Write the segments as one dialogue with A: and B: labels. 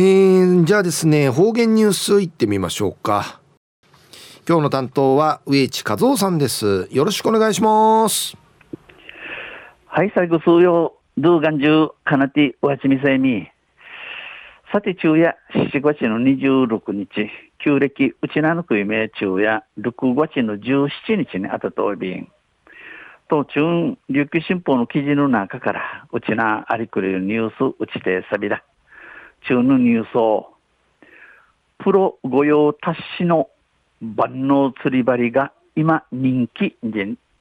A: えー、じゃあですね方言ニュースいってみましょうか。今日の担当は植地和夫さんです。よろしくお願いします。
B: はい最後数曜ドゥーガンジュカナティワチミセミさて昼夜7月の26日旧暦うちなのくいめ昼夜6月の17日にあたとおびん。と中琉球新報の記事の中からうちなありくるニュースうちてさびだ。中のニュースを、プロ御用達しの万能釣り針が今人気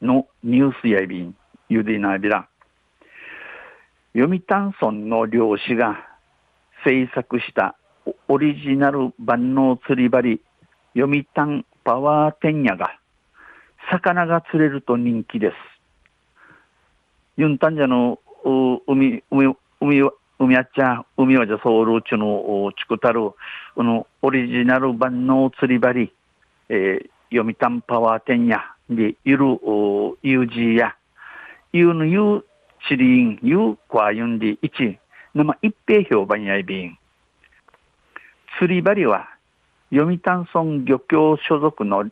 B: のニュースやびん、ゆでなびら。読谷村の漁師が制作したオリジナル万能釣り針、読谷パワーテンヤが、魚が釣れると人気です。ユンタンジャの海、海、海海あっちゃ、海はじゃソウルうちの、ちくたる、このオリジナル版の釣り針、えー、読谷パワー店や、で、いる、ユージーや、ユーのユー、チリン、ユー、クワユンディ、一、生一平評判やいびん。釣り針は、読谷村漁協所属の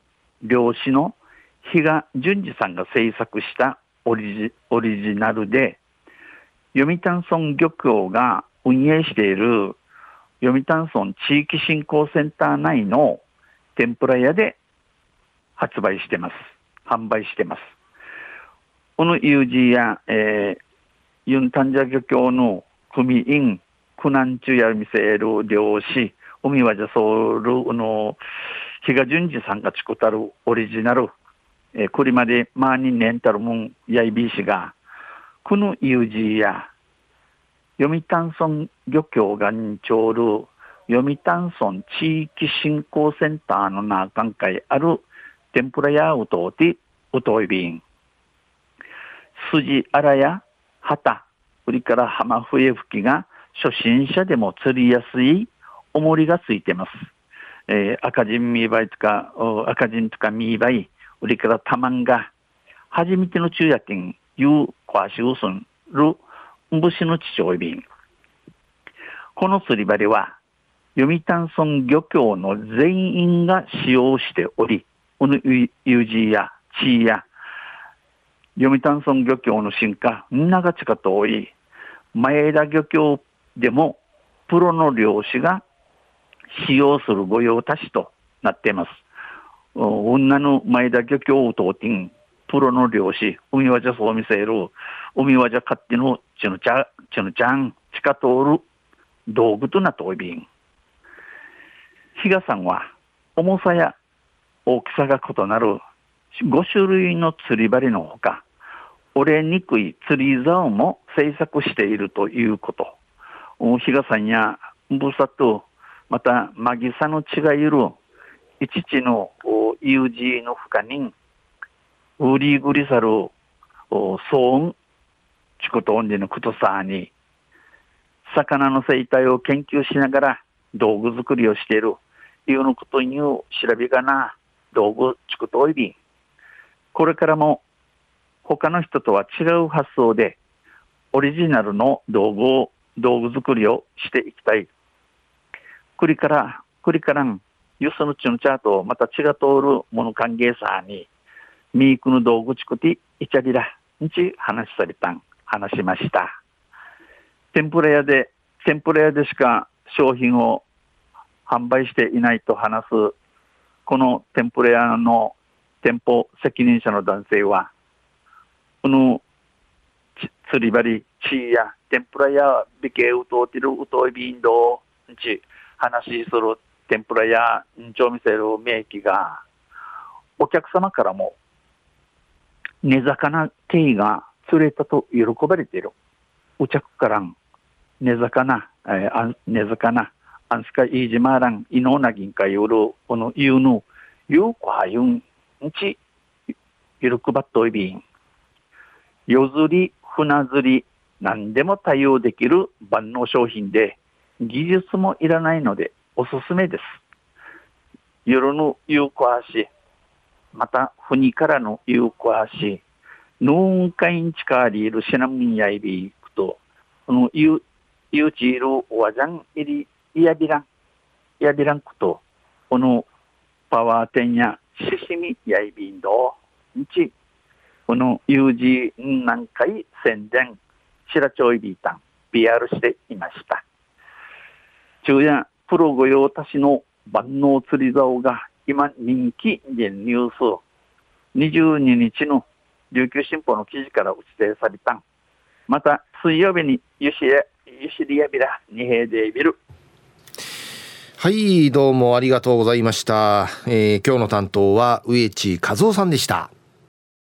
B: 漁師の比嘉淳二さんが制作したオリジオリジナルで、読谷村漁協が運営している読谷村地域振興センター内の天ぷら屋で発売してます。販売してます。この友人や、えー、ユンタンジャ漁協の組員、苦難中や見せる漁師、海はじゃそうる、の、比嘉淳二さんが作ったるオリジナル、えー、これまでマーニンレンタルムンやいびしが、この友人や、読谷村漁協が認ちる読谷村地域振興センターの中会ある天ぷらやうとうてうといびん。筋あらや旗、売りから浜笛吹きが初心者でも釣りやすい重りがついてます。えー、赤人ミーバイとか、赤人とかミーバイ、売りからたまんが、初めての昼夜券、いう詳しうすんる、武士の父親便。この釣り針は、読谷村漁協の全員が使用しており、この友人や地位や、読谷村漁協の進化、みんなが近と多い、前田漁協でも、プロの漁師が使用する御用達となっています。女の前田漁協を通ってプロの漁師、海はじゃそう見せる、海はじゃ勝手のちのちゃ、ちのちゃん、地下通る道具となっておいびん。比嘉さんは、重さや大きさが異なる5種類の釣り針のほか、折れにくい釣り竿も製作しているということ。比嘉さんやブサと、また、マギサの血がいる、一地の友人の深に、ウリグリサル、騒音、チコとオンデのクトサーに、魚の生態を研究しながら道具作りをしている、いうのことに調べがな、道具チコといびこれからも他の人とは違う発想で、オリジナルの道具を、道具作りをしていきたい。これから、これからん、ユスのチのチャートをまた血が通るもの歓迎さに、ミークの道具チクティ、イチャリラ、にち話されたん、話しました。天ぷら屋で、天ぷら屋でしか商品を販売していないと話す、この天ぷら屋の店舗責任者の男性は、この釣り針、チーや天ぷら屋、美形うとうてるうといびんどう、ち話する天ぷら屋、んちょ見せる名機が、お客様からも根魚イが釣れたと喜ばれている。うちゃくからん、根魚、えー、根魚、アンスカイージマーラン、イノーナ銀かよる、このユーヌ、ユーコハユン、んち、ゆるくばっといびん。夜釣り、船釣り、何でも対応できる。万能商品で、技術もいらないのでおすすめです。夜の有効足、また、国からの有効足、ノーンカインチカーリールシナムンヤイビークと、このユ、ユーチールワジャンイリ、イヤビラン、イヤビランクと、このパワーテンやシシミヤイビンド、日、この UG 南海宣伝、白町イビータン、PR していました。昼夜、プロ御用達の万能釣り竿が今人気でニュース22日の琉球新報の記事から打ち出された。また水曜日にユシエユシリアビラ二平デビル
A: はいどうもありがとうございました、えー、今日の担当は植地和夫さんでした。